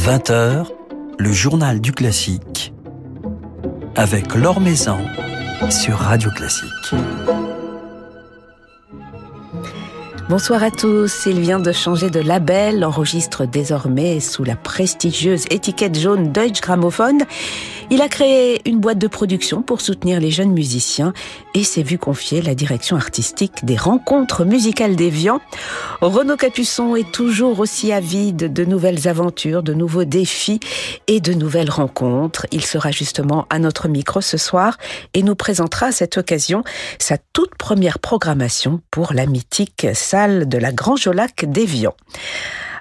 20h, le journal du classique avec Laure Maison sur Radio Classique. Bonsoir à tous. Il vient de changer de label, enregistre désormais sous la prestigieuse étiquette jaune Deutsche Grammophon. Il a créé une boîte de production pour soutenir les jeunes musiciens et s'est vu confier la direction artistique des rencontres musicales d'Evian. Renaud Capuçon est toujours aussi avide de nouvelles aventures, de nouveaux défis et de nouvelles rencontres. Il sera justement à notre micro ce soir et nous présentera à cette occasion sa toute première programmation pour la mythique salle de la Grand Jolac d'Evian.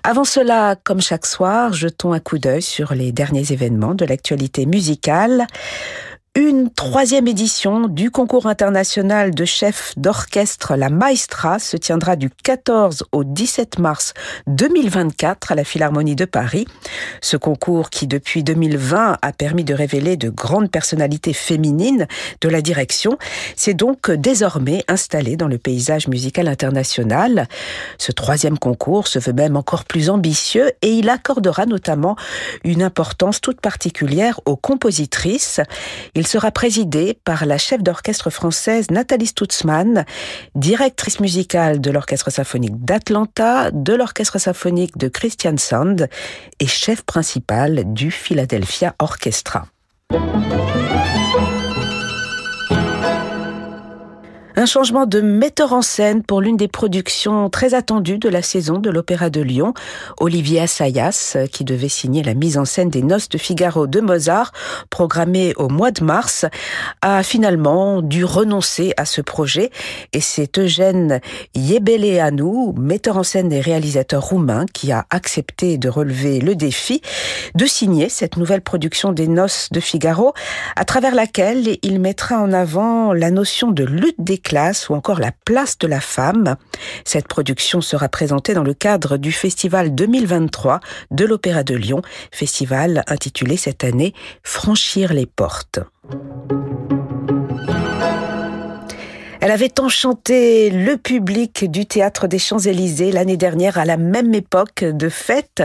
Avant cela, comme chaque soir, jetons un coup d'œil sur les derniers événements de l'actualité musicale. Une troisième édition du concours international de chefs d'orchestre La Maestra se tiendra du 14 au 17 mars 2024 à la Philharmonie de Paris. Ce concours qui depuis 2020 a permis de révéler de grandes personnalités féminines de la direction s'est donc désormais installé dans le paysage musical international. Ce troisième concours se veut même encore plus ambitieux et il accordera notamment une importance toute particulière aux compositrices. Il sera présidé par la chef d'orchestre française Nathalie Stutzmann, directrice musicale de l'Orchestre symphonique d'Atlanta, de l'Orchestre symphonique de Christian Sand et chef principal du Philadelphia Orchestra. Un changement de metteur en scène pour l'une des productions très attendues de la saison de l'Opéra de Lyon, Olivier Assayas, qui devait signer la mise en scène des Noces de Figaro de Mozart, programmée au mois de mars, a finalement dû renoncer à ce projet. Et c'est Eugène Yebeleanu, metteur en scène et réalisateur roumain, qui a accepté de relever le défi de signer cette nouvelle production des Noces de Figaro, à travers laquelle il mettra en avant la notion de lutte des ou encore la place de la femme. Cette production sera présentée dans le cadre du festival 2023 de l'Opéra de Lyon, festival intitulé cette année Franchir les portes. Elle avait enchanté le public du théâtre des Champs-Élysées l'année dernière à la même époque de fête.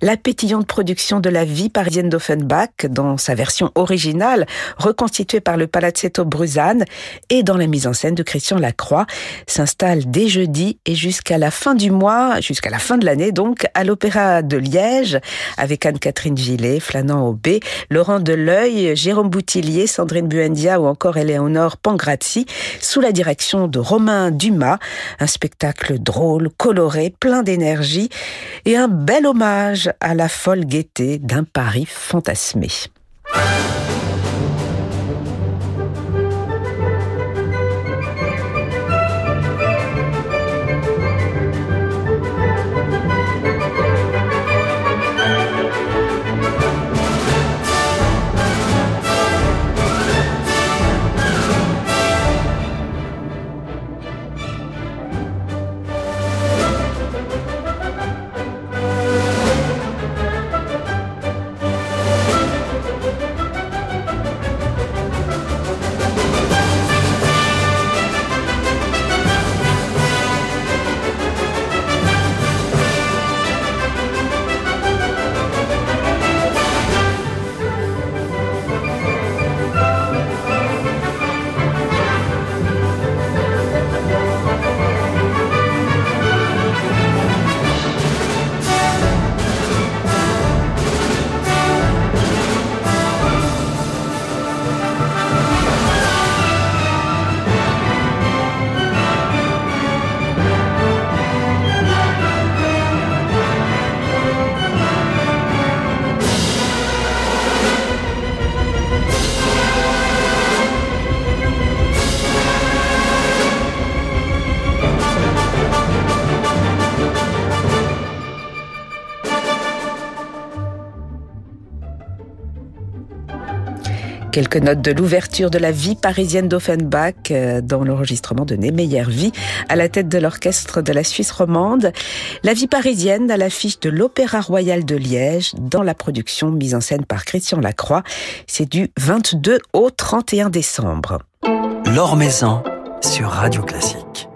La pétillante production de la vie parisienne d'Offenbach dans sa version originale, reconstituée par le Palazzetto Bruzane et dans la mise en scène de Christian Lacroix, s'installe dès jeudi et jusqu'à la fin du mois, jusqu'à la fin de l'année donc, à l'Opéra de Liège avec Anne-Catherine Gillet, Flanant Aubé, Laurent Deleuil, Jérôme Boutillier, Sandrine Buendia ou encore Eleonore Pangrazzi sous la direction de Romain Dumas, un spectacle drôle, coloré, plein d'énergie et un bel hommage à la folle gaieté d'un Paris fantasmé. Quelques notes de l'ouverture de la vie parisienne d'Offenbach euh, dans l'enregistrement de Némeyer Vie à la tête de l'orchestre de la Suisse romande. La vie parisienne à l'affiche de l'Opéra Royal de Liège dans la production mise en scène par Christian Lacroix. C'est du 22 au 31 décembre. L'Or Maison sur Radio Classique.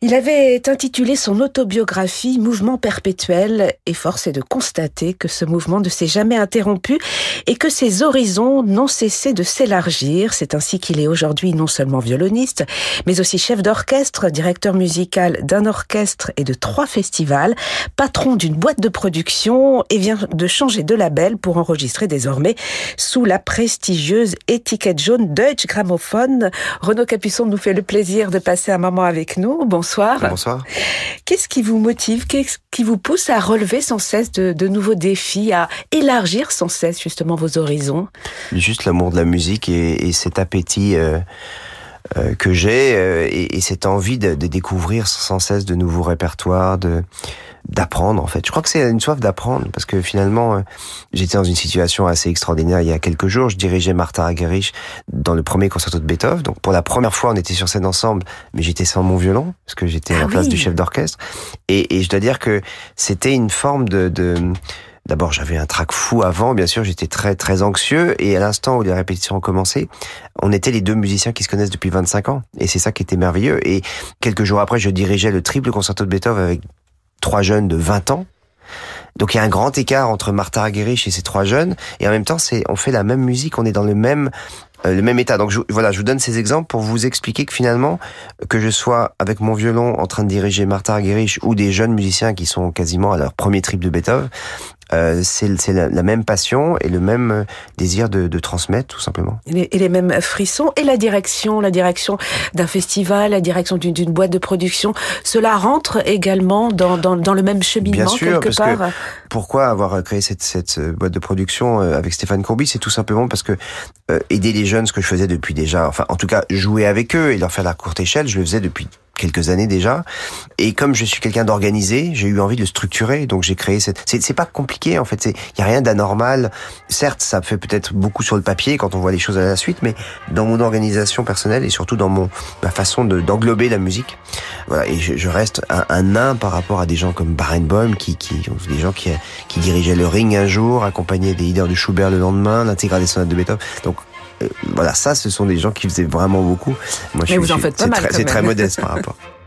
Il avait intitulé son autobiographie Mouvement perpétuel et force est de constater que ce mouvement ne s'est jamais interrompu et que ses horizons n'ont cessé de s'élargir. C'est ainsi qu'il est aujourd'hui non seulement violoniste, mais aussi chef d'orchestre, directeur musical d'un orchestre et de trois festivals, patron d'une boîte de production et vient de changer de label pour enregistrer désormais sous la prestigieuse étiquette jaune Deutsche Grammophon. Renaud Capuçon nous fait le plaisir de passer un moment avec nous. Bonsoir. Qu'est-ce qui vous motive? Qu'est-ce qui vous pousse à relever sans cesse de, de, nouveaux défis, à élargir sans cesse justement vos horizons? Juste l'amour de la musique et, et cet appétit euh, euh, que j'ai euh, et, et, cette envie de, de, découvrir sans cesse de nouveaux répertoires, de d'apprendre en fait. Je crois que c'est une soif d'apprendre parce que finalement euh, j'étais dans une situation assez extraordinaire il y a quelques jours. Je dirigeais Martha Argerich dans le premier concerto de Beethoven. Donc pour la première fois on était sur scène ensemble, mais j'étais sans mon violon parce que j'étais ah en place oui. du chef d'orchestre. Et, et, je dois dire que c'était une forme de, de D'abord, j'avais un trac fou avant, bien sûr, j'étais très très anxieux et à l'instant où les répétitions ont commencé, on était les deux musiciens qui se connaissent depuis 25 ans et c'est ça qui était merveilleux et quelques jours après, je dirigeais le triple concerto de Beethoven avec trois jeunes de 20 ans. Donc il y a un grand écart entre Martha Argerich et ces trois jeunes et en même temps, c'est on fait la même musique, on est dans le même euh, le même état. Donc voilà, je vous donne ces exemples pour vous expliquer que finalement, que je sois avec mon violon en train de diriger Martha Argerich ou des jeunes musiciens qui sont quasiment à leur premier trip de Beethoven, euh, c'est la, la, même passion et le même désir de, de transmettre tout simplement. Et les, et les, mêmes frissons et la direction, la direction d'un festival, la direction d'une boîte de production, cela rentre également dans, dans, dans le même cheminement Bien sûr, quelque parce part. Que pourquoi avoir créé cette, cette boîte de production euh, avec Stéphane Courby C'est tout simplement parce que euh, aider les jeunes, ce que je faisais depuis déjà, enfin en tout cas jouer avec eux et leur faire la courte échelle, je le faisais depuis quelques années déjà. Et comme je suis quelqu'un d'organisé, j'ai eu envie de le structurer. Donc j'ai créé cette. C'est pas compliqué en fait. Il y a rien d'anormal. Certes, ça fait peut-être beaucoup sur le papier quand on voit les choses à la suite, mais dans mon organisation personnelle et surtout dans mon ma façon d'englober la musique, voilà. Et je, je reste un, un, nain par rapport à des gens comme Barenboim, qui qui des gens qui qui dirigeaient le Ring un jour, accompagnaient des leaders de Schubert le lendemain, l'intégrale des sonates de Beethoven. Voilà, ça, ce sont des gens qui faisaient vraiment beaucoup. Moi, Mais je, vous en faites pas mal. C'est très modeste par rapport.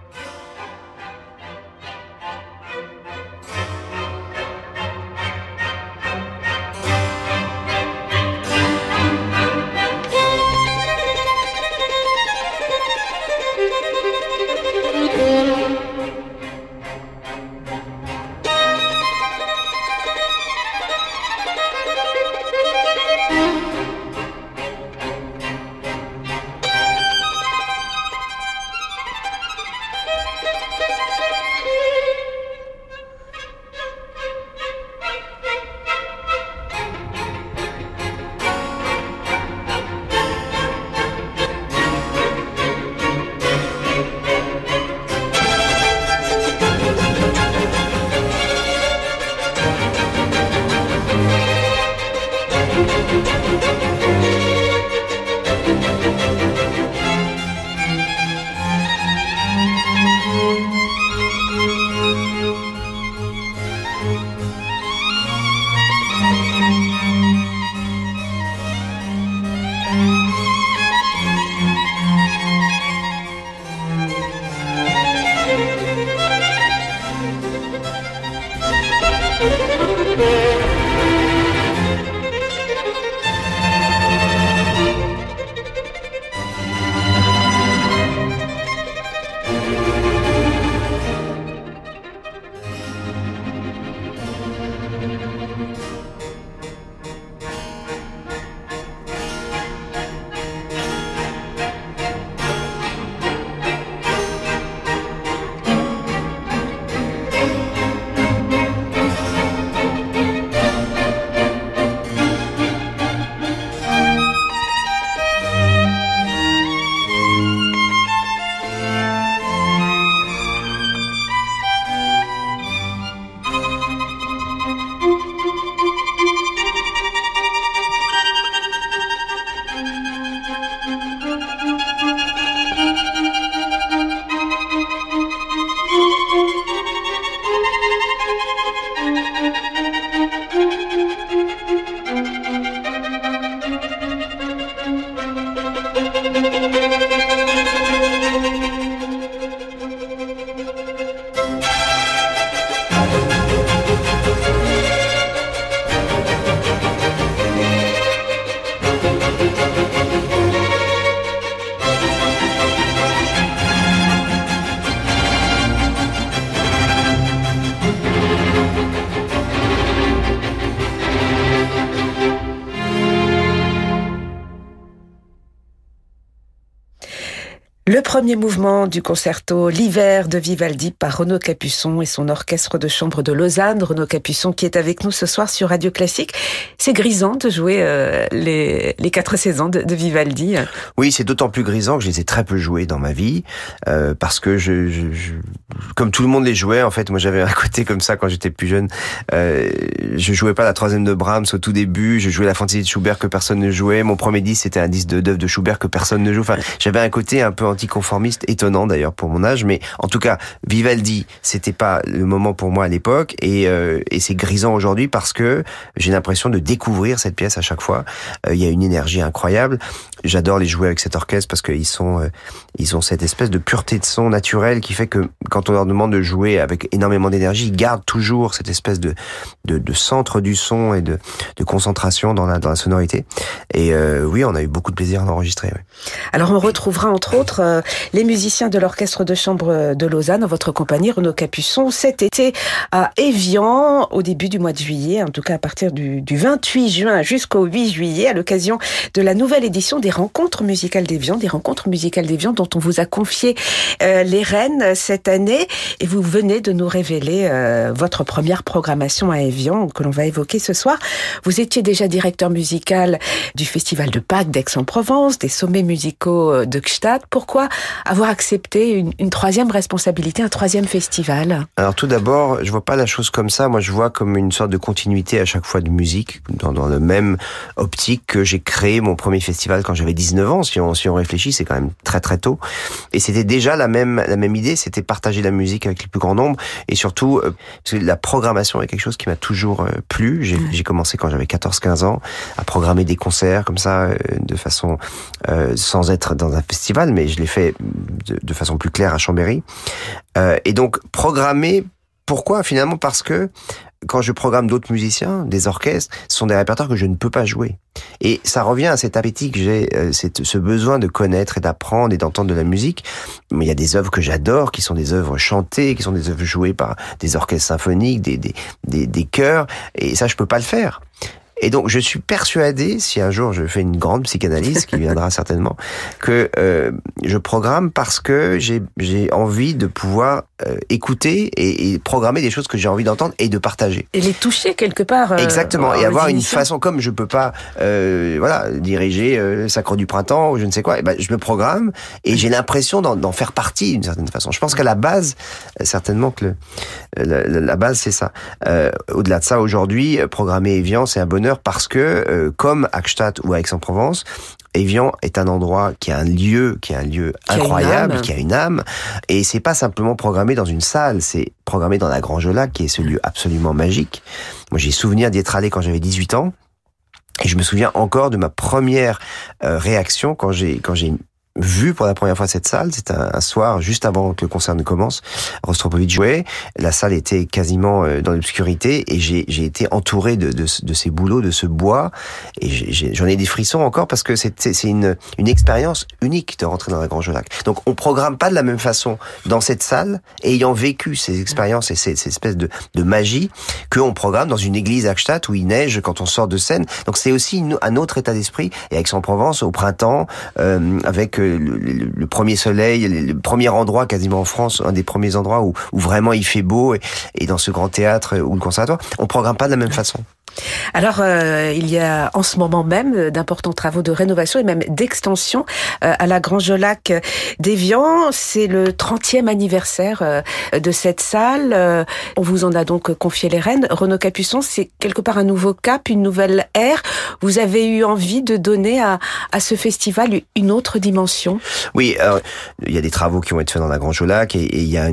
premier mouvement du concerto L'hiver de Vivaldi par Renaud Capuçon et son orchestre de chambre de Lausanne. Renaud Capuçon qui est avec nous ce soir sur Radio Classique. C'est grisant de jouer euh, les, quatre saisons de, Vivaldi. Oui, c'est d'autant plus grisant que je les ai très peu joués dans ma vie euh, parce que je, comme tout le monde les jouait, en fait, moi j'avais un côté comme ça quand j'étais plus jeune. Euh, je jouais pas la troisième de Brahms au tout début, je jouais la fantaisie de Schubert que personne ne jouait. Mon premier disque c'était un disque d'œuvre de Schubert que personne ne joue. Enfin, j'avais un côté un peu anticonformiste, étonnant d'ailleurs pour mon âge, mais en tout cas, Vivaldi, c'était pas le moment pour moi à l'époque, et, euh, c'est grisant aujourd'hui parce que j'ai l'impression de découvrir cette pièce à chaque fois. Euh, il y a une énergie incroyable. J'adore les jouer avec cet orchestre parce qu'ils sont, euh, ils ont cette espèce de pureté de son naturelle qui fait que quand on leur demande de jouer avec énormément d'énergie, ils gardent toujours cette espèce de, de, centre du son et de, de concentration dans la, dans la sonorité. Et euh, oui, on a eu beaucoup de plaisir à l'enregistrer. Alors on retrouvera entre autres euh, les musiciens de l'orchestre de chambre de Lausanne votre compagnie, Renaud Capuçon, cet été à Évian, au début du mois de juillet, en tout cas à partir du, du 28 juin jusqu'au 8 juillet, à l'occasion de la nouvelle édition des rencontres musicales d'Évian, des rencontres musicales d'Évian dont on vous a confié euh, les rênes cette année, et vous venez de nous révéler euh, votre première programmation à Évian que l'on va évoquer ce soir. Vous étiez déjà directeur musical du Festival de Pâques d'Aix-en-Provence, des sommets musicaux de Gstaad. Pourquoi avoir accepté une, troisième responsabilité, un troisième festival? Alors tout d'abord, je vois pas la chose comme ça. Moi, je vois comme une sorte de continuité à chaque fois de musique, dans, dans le même optique que j'ai créé mon premier festival quand j'avais 19 ans. Si on, si on réfléchit, c'est quand même très très tôt. Et c'était déjà la même la même idée, c'était partager la musique avec le plus grand nombre et surtout euh, la programmation est quelque chose qui m'a toujours euh, plu. J'ai mmh. commencé quand j'avais 14-15 ans à programmer des concerts comme ça euh, de façon euh, sans être dans un festival, mais je l'ai fait de, de, façon plus claire à Chambéry. Euh, et donc programmer pourquoi Finalement? Parce que quand je programme d'autres musiciens, des orchestres, ce sont des répertoires que je ne peux pas jouer. Et ça revient à cet appétit que j'ai, euh, ce besoin de connaître et d'apprendre et d'entendre de la musique. Mais il y a des œuvres que j'adore, qui sont des œuvres chantées, qui sont des œuvres jouées par des orchestres symphoniques, des, des, des, des chœurs, et ça, je peux pas le faire. Et donc, je suis persuadé, si un jour je fais une grande psychanalyse, qui viendra certainement, que euh, je programme parce que j'ai envie de pouvoir euh, écouter et, et, programmer des choses que j'ai envie d'entendre et de partager. Et les toucher quelque part. Euh, Exactement. Et avoir une façon, comme je peux pas, voilà, diriger euh, Sacre du printemps ou je ne sais quoi, et ben, je me programme et j'ai l'impression d'en faire partie d'une certaine façon. Je pense qu'à la base, certainement que le, la, la, base c'est ça. Au-delà de ça, aujourd'hui, programmer Evian, c'est un bonheur parce que, euh, comme à Gstaad ou à Aix-en-Provence, Evian est un endroit qui a un lieu, qui est un lieu qui incroyable, a qui a une âme, et c'est pas simplement programmé dans une salle, c'est programmé dans la Grange Lac, qui est ce lieu absolument magique. Moi, j'ai souvenir d'y être allé quand j'avais 18 ans, et je me souviens encore de ma première euh, réaction quand j'ai quand j'ai vu pour la première fois cette salle. C'était un, soir juste avant que le concert ne commence. Rostropovitch jouait. La salle était quasiment euh, dans l'obscurité et j'ai été entouré de, de, de, ces bouleaux, de ce bois. Et j'en ai, des frissons encore parce que c'est une, une expérience unique de rentrer dans la Grange Lac. Donc on programme pas de la même façon dans cette salle, ayant vécu ces expériences et ces, ces espèces de, de magie, qu'on programme dans une église à Gstaad où il neige quand on sort de scène. Donc c'est aussi un autre état d'esprit. Et Aix-en-Provence au printemps, euh, avec le, premier soleil, le premier endroit quasiment en France, un des premiers endroits où, où vraiment il fait beau, et, et, dans ce grand théâtre ou le conservatoire, on programme pas de la même façon. Alors, euh, il y a en ce moment même d'importants travaux de rénovation et même d'extension euh, à la Grange Lac d'Evian. C'est le 30e anniversaire euh, de cette salle. On vous en a donc confié les rênes. Renaud Capuçon, c'est quelque part un nouveau cap, une nouvelle ère. Vous avez eu envie de donner à, ce festival une autre dimension? Oui, il y a des travaux qui vont être faits dans la Grange Lac et, il y a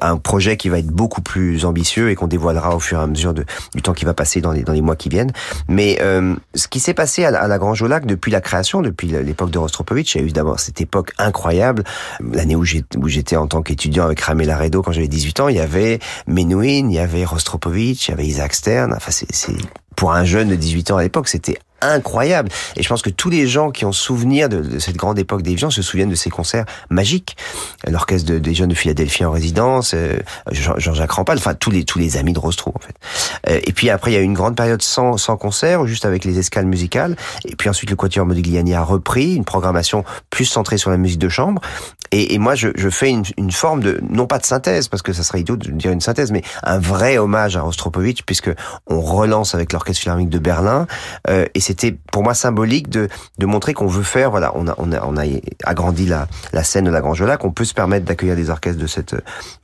un, projet qui va être beaucoup plus ambitieux et qu'on dévoilera au fur et à mesure du temps qui va passer dans les dans les mois qui viennent. Mais euh, ce qui s'est passé à la, à la Grange au Lac depuis la création, depuis l'époque de Rostropovitch, il y a eu d'abord cette époque incroyable, l'année où j'étais en tant qu'étudiant avec Ramé Laredo quand j'avais 18 ans, il y avait Menuhin, il y avait Rostropovitch, il y avait Isaac Stern, enfin c'est pour un jeune de 18 ans à l'époque, c'était incroyable. Et je pense que tous les gens qui ont souvenir de, cette grande époque d'Evian se souviennent de ces concerts magiques. L'orchestre des jeunes de Philadelphie en résidence, euh, Jean-Jacques Rampal, enfin tous les tous les amis de Rostro en fait. Euh, et puis après il y a eu une grande période sans sans concert, juste avec les escales musicales. Et puis ensuite le Quatuor Modigliani a repris une programmation plus centrée sur la musique de chambre. Et, moi je, je fais une, une, forme de non pas de synthèse parce que ça serait idiot de dire une synthèse, mais un vrai hommage à Rostropovitch puisque on relance avec l'orchestre de Berlin. Euh, et c'était pour moi symbolique de, de montrer qu'on veut faire, voilà, on a, on a, on a agrandi la, la scène de la Grange Lac, qu'on peut se permettre d'accueillir des orchestres de cette,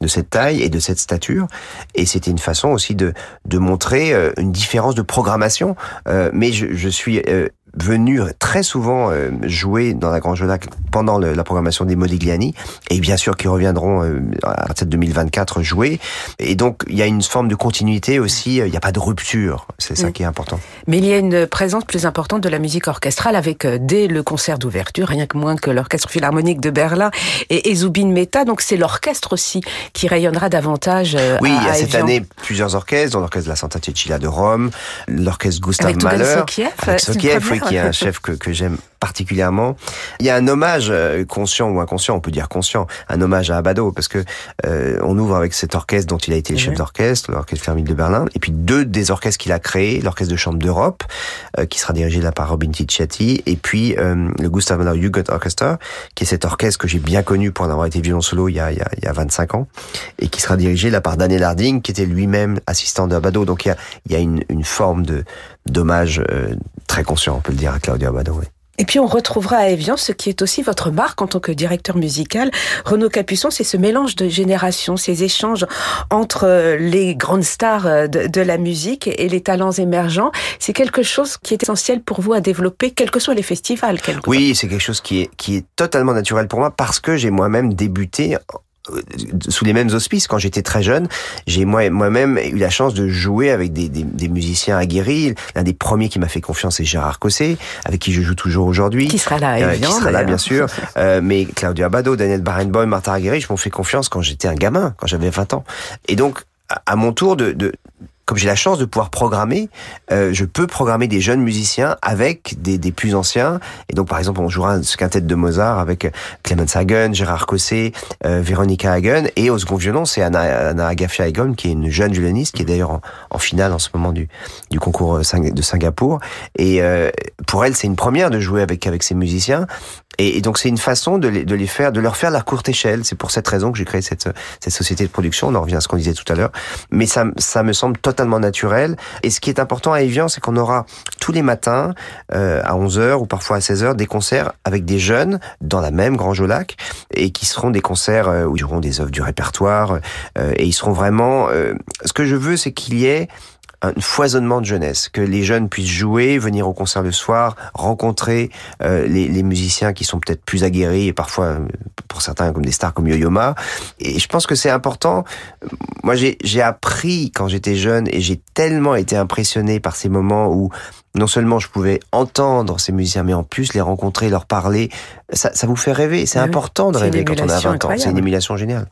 de cette taille et de cette stature. Et c'était une façon aussi de, de montrer euh, une différence de programmation. Euh, mais je, je suis euh, venu très souvent euh, jouer dans la Grange Lac pendant le, la programmation des Modigliani. Et bien sûr qui reviendront euh, à partir de 2024 jouer. Et donc il y a une forme de continuité aussi euh, il n'y a pas de rupture. C'est ça qui est important. Mais il y a une présence plus importante de la musique orchestrale avec dès le concert d'ouverture rien que moins que l'orchestre philharmonique de Berlin et, et Zubin Mehta. Donc c'est l'orchestre aussi qui rayonnera davantage oui à, il y a à cette Evian. année plusieurs orchestres dont l'orchestre de la Santa Cecilia de Rome l'orchestre Gustave avec Mahler Sokiev, avec Sokiev. Qui est un chef que, que j'aime particulièrement. Il y a un hommage euh, conscient ou inconscient, on peut dire conscient, un hommage à Abado parce que euh, on ouvre avec cet orchestre dont il a été le chef Mhm. d'orchestre, l'orchestre philharmonique de Berlin, et puis deux des orchestres qu'il a créés, l'orchestre de chambre d'Europe euh, qui sera dirigé là par Robin Ticciati, et puis euh, le Gustav Mahler Jugend Orchestra, qui est cet orchestre que j'ai bien connu pour en avoir été violon solo il y a, il y a, il y a 25 ans, et qui sera dirigé là par Daniel Harding, qui était lui-même assistant de Abado. Donc il y a, il y a une, une forme de d'hommage euh, très conscient, on peut le dire, à Claudio Abado. oui. Et puis on retrouvera à Evian ce qui est aussi votre marque en tant que directeur musical. Renaud Capuçon, c'est ce mélange de générations, ces échanges entre euh, les grandes stars euh, de, de la musique et les talents émergents. C'est quelque chose qui est essentiel pour vous à développer, quels que soient les festivals. Oui, c'est quelque chose qui est, qui est totalement naturel pour moi parce que j'ai moi-même débuté sous les mêmes auspices quand j'étais très jeune. J'ai moi moi-même eu la chance de jouer avec des, des, des musiciens aguerris. L'un des premiers qui m'a fait confiance c'est Gérard Cossé, avec qui je joue toujours aujourd'hui. Qui sera là Euh, Evian, qui sera là bien sûr. Euh, mais Claudio Abado, Daniel Barenboim, Martha Aguirre, je m'en fais confiance quand j'étais un gamin, quand j'avais 20 ans. Et donc à, à mon tour de, de comme j'ai la chance de pouvoir programmer, euh, je peux programmer des jeunes musiciens avec des, des plus anciens. Et donc, par exemple, on jouera ce quintet de Mozart avec Clemens Hagen, Gérard Cossé, euh, Véronica Hagen. Et au second violon, c'est Anna, Anna Agafia Egon, qui est une jeune violoniste, qui est d'ailleurs en, en finale en ce moment du, du concours Sing- de Singapour. Et euh, pour elle, c'est une première de jouer avec, avec ces musiciens. Et, donc c'est une façon de les, de les faire, de leur faire la courte échelle. C'est pour cette raison que j'ai créé cette, cette société de production. On en revient à ce qu'on disait tout à l'heure. Mais ça, ça me semble totalement naturel. Et ce qui est important à Evian, c'est qu'on aura tous les matins, euh, à 11h ou parfois à 16h, des concerts avec des jeunes dans la même Grange au Lac et qui seront des concerts euh, où ils auront des œuvres du répertoire. euh, et ils seront vraiment... euh, ce que je veux, c'est qu'il y ait un foisonnement de jeunesse, que les jeunes puissent jouer, venir au concert le soir, rencontrer euh, les, les musiciens qui sont peut-être plus aguerris et parfois euh, pour certains comme des stars comme Yo-Yo Ma. Et je pense que c'est important. Moi, j'ai appris quand j'étais jeune et j'ai tellement été impressionné par ces moments où non seulement je pouvais entendre ces musiciens, mais en plus les rencontrer, leur parler. Ça, ça vous fait rêver. C'est important de rêver quand on a 20 émulation ans. C'est une émulation géniale.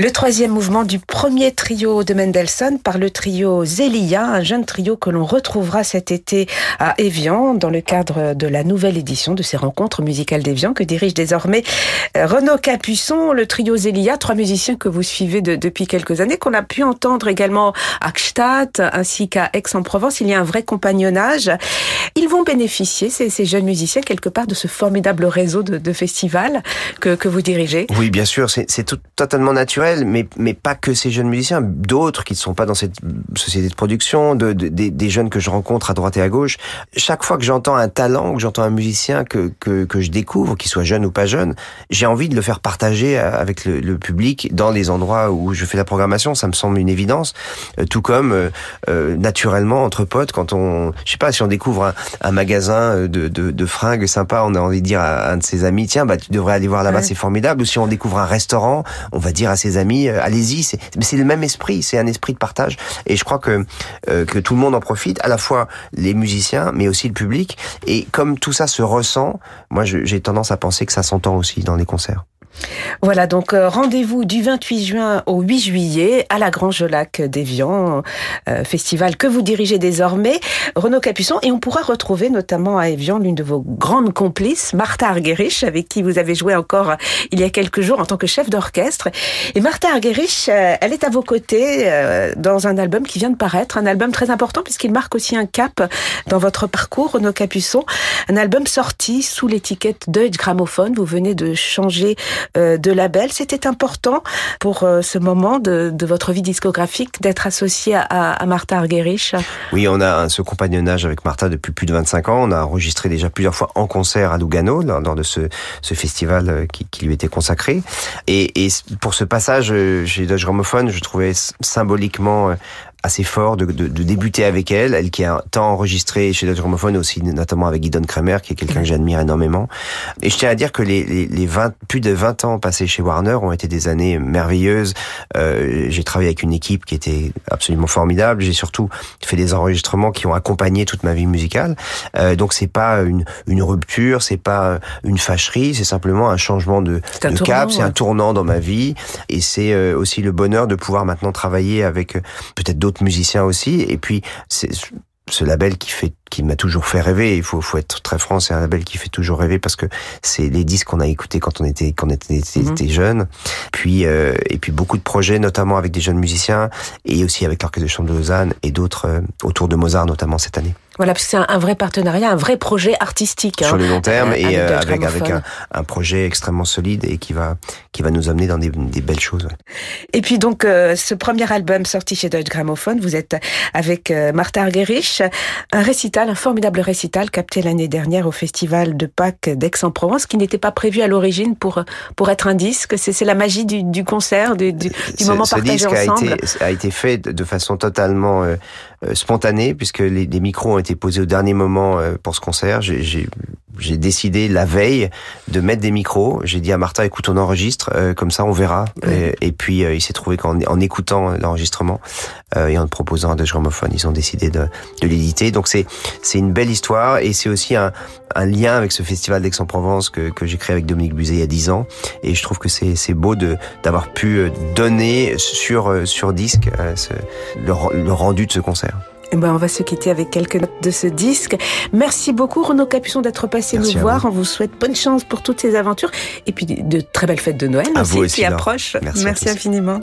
Le troisième mouvement du premier trio de Mendelssohn par le trio Zelia, un jeune trio que l'on retrouvera cet été à Evian dans le cadre de la nouvelle édition de ces rencontres musicales d'Evian que dirige désormais euh, Renaud Capuçon, le trio Zelia, trois musiciens que vous suivez depuis quelques années, qu'on a pu entendre également à Gstaad ainsi qu'à Aix-en-Provence. Il y a un vrai compagnonnage. Ils vont bénéficier, ces, ces jeunes musiciens, quelque part de ce formidable réseau de, de festivals que, que vous dirigez. Oui, bien sûr, c'est totalement naturel mais, mais pas que ces jeunes musiciens, d'autres qui ne sont pas dans cette société de production, de, des jeunes que je rencontre à droite et à gauche. Chaque fois que j'entends un talent, que j'entends un musicien que, que, que je découvre, qu'il soit jeune ou pas jeune, j'ai envie de le faire partager avec le, le, public dans les endroits où je fais la programmation. Ça me semble une évidence. Euh, tout comme euh, euh, naturellement entre potes, quand on, je sais pas, si on découvre un, un magasin de, de, de, fringues sympa, on a envie de dire à un de ses amis, tiens, bah tu devrais aller voir là-bas, c'est formidable. Ou si on découvre un restaurant, on va dire à ses amis, euh, allez-y. C'est le même esprit, c'est un esprit de partage. Et je crois que euh, que tout le monde en profite, à la fois les musiciens, mais aussi le public. Et comme tout ça se ressent, moi j'ai tendance à penser que ça s'entend aussi dans les concerts. Voilà, donc euh, rendez-vous du 28 juin au 8 juillet à la Grange Lac d'Evian, euh, festival que vous dirigez désormais, Renaud Capuçon, et on pourra retrouver notamment à Evian l'une de vos grandes complices, Martha Argerich, avec qui vous avez joué encore il y a quelques jours en tant que chef d'orchestre. Et Martha Argerich, euh, elle est à vos côtés dans un album qui vient de paraître, un album très important puisqu'il marque aussi un cap dans votre parcours, Renaud Capuçon, un album sorti sous l'étiquette Deutsche Grammophon. Vous venez de changer euh, de label. C'était important pour euh, ce moment de, votre vie discographique d'être associé à, Martha Argerich Oui, on a ce compagnonnage avec Martha depuis plus de 25 ans. On a enregistré déjà plusieurs fois en concert à Lugano, lors de ce, festival euh, qui, lui était consacré. Et, pour ce passage chez Dodge Gramophone, je trouvais symboliquement assez fort de, de, de, débuter avec elle, elle qui a tant enregistré chez Dr. Homophone aussi, notamment avec Guidon Kramer, qui est quelqu'un que j'admire énormément. Et je tiens à dire que les, les, les 20, plus de 20 ans passés chez Warner ont été des années merveilleuses. Euh, j'ai travaillé avec une équipe qui était absolument formidable. J'ai surtout fait des enregistrements qui ont accompagné toute ma vie musicale. Euh, donc c'est pas une, une rupture, c'est pas une fâcherie, c'est simplement un changement de, de cap, c'est un tournant dans ma vie. Et c'est euh, aussi le bonheur de pouvoir maintenant travailler avec euh, peut-être d'autres d'autres musiciens aussi. Et puis, c'est ce label qui fait qui m'a toujours fait rêver. Il faut, faut être très franc, c'est un label qui fait toujours rêver parce que c'est les disques qu'on a écoutés quand on était quand on était, mhm. était jeune. Puis euh, et puis beaucoup de projets, notamment avec des jeunes musiciens et aussi avec l'orchestre de chambre de Lausanne et d'autres euh, autour de Mozart, notamment cette année. Voilà, parce que c'est un, vrai partenariat, un vrai projet artistique. Sur hein, le long terme et avec, euh, avec, avec un, un, projet extrêmement solide et qui va qui va nous amener dans des, des belles choses. Et puis donc euh, ce premier album sorti chez Deutsche Grammophon, vous êtes avec euh, Martha Argerich, un récital un formidable récital capté l'année dernière au Festival de Pâques d'Aix-en-Provence, qui n'était pas prévu à l'origine pour, pour être un disque. C'est la magie du, du concert, du, du, du moment ce partagé disque ensemble. A été, a été fait de façon totalement euh, euh, spontanée, puisque les, les, micros ont été posés au dernier moment euh, pour ce concert. J'ai décidé la veille de mettre des micros. J'ai dit à Martha, écoute, on enregistre, euh, comme ça on verra. Et, et, puis euh, il s'est trouvé qu'en en écoutant l'enregistrement euh, et en proposant à deux gramophones, ils ont décidé de, de l'éditer. Donc c'est c'est une belle histoire et c'est aussi un, un lien avec ce festival d'Aix-en-Provence que, que j'ai créé avec Dominique Buzet il y a dix ans. Et je trouve que c'est c'est beau de d'avoir pu donner sur sur disque ce, le, le rendu de ce concert. Eh ben, on va se quitter avec quelques notes de ce disque. Merci beaucoup Renaud Capuçon d'être passé Merci nous voir. On vous souhaite bonne chance pour toutes ces aventures et puis de très belles fêtes de Noël à aussi, vous aussi qui approchent. Merci, Merci infiniment.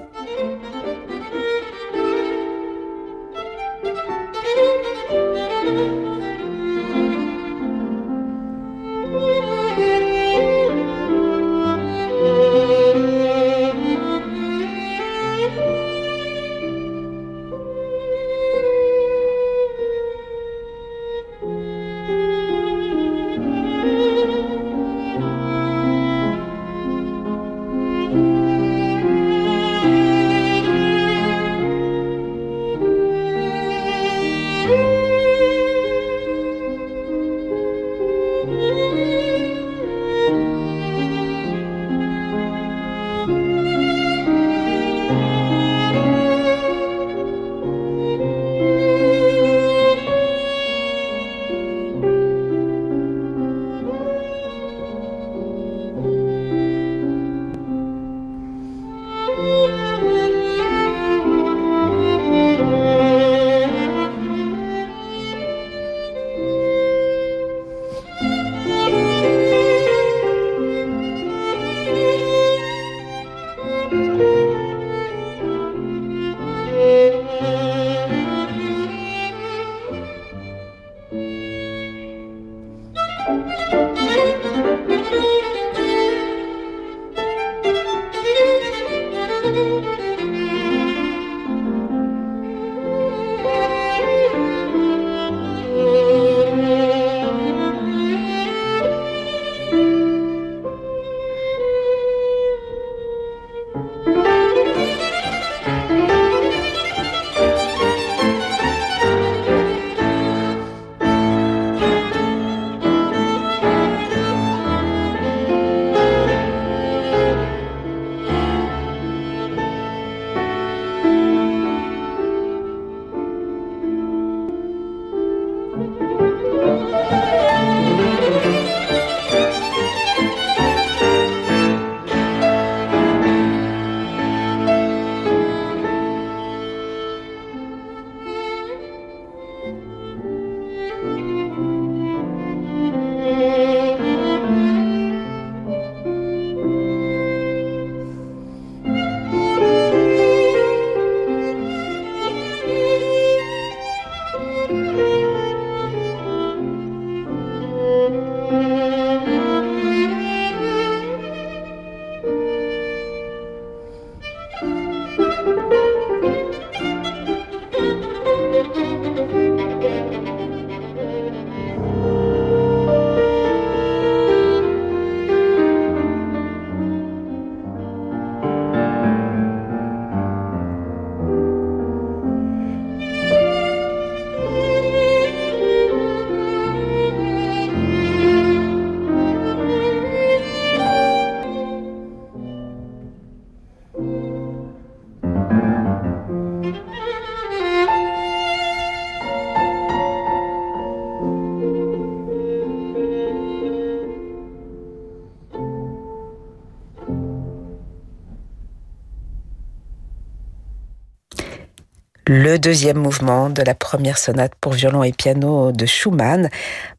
Le deuxième mouvement de la première sonate pour violon et piano de Schumann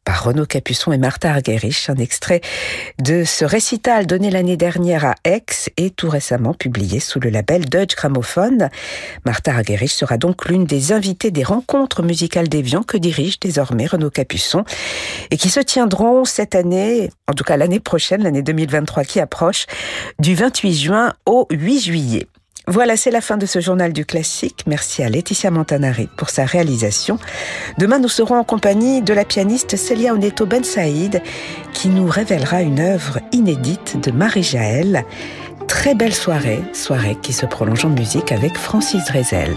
par Renaud Capuçon et Martha Argerich, un extrait de ce récital donné l'année dernière à Aix et tout récemment publié sous le label Deutsche Grammophon. Martha Argerich sera donc l'une des invitées des rencontres musicales d'Evian que dirige désormais Renaud Capuçon et qui se tiendront cette année, en tout cas l'année prochaine, l'année 2023 qui approche, du 28 juin au 8 juillet. Voilà, c'est la fin de ce journal du classique. Merci à Laetitia Montanari pour sa réalisation. Demain, nous serons en compagnie de la pianiste Celia Oneto Ben Saïd qui nous révélera une œuvre inédite de Marie-Jaël. Très belle soirée, soirée qui se prolonge en musique avec Francis Drezel.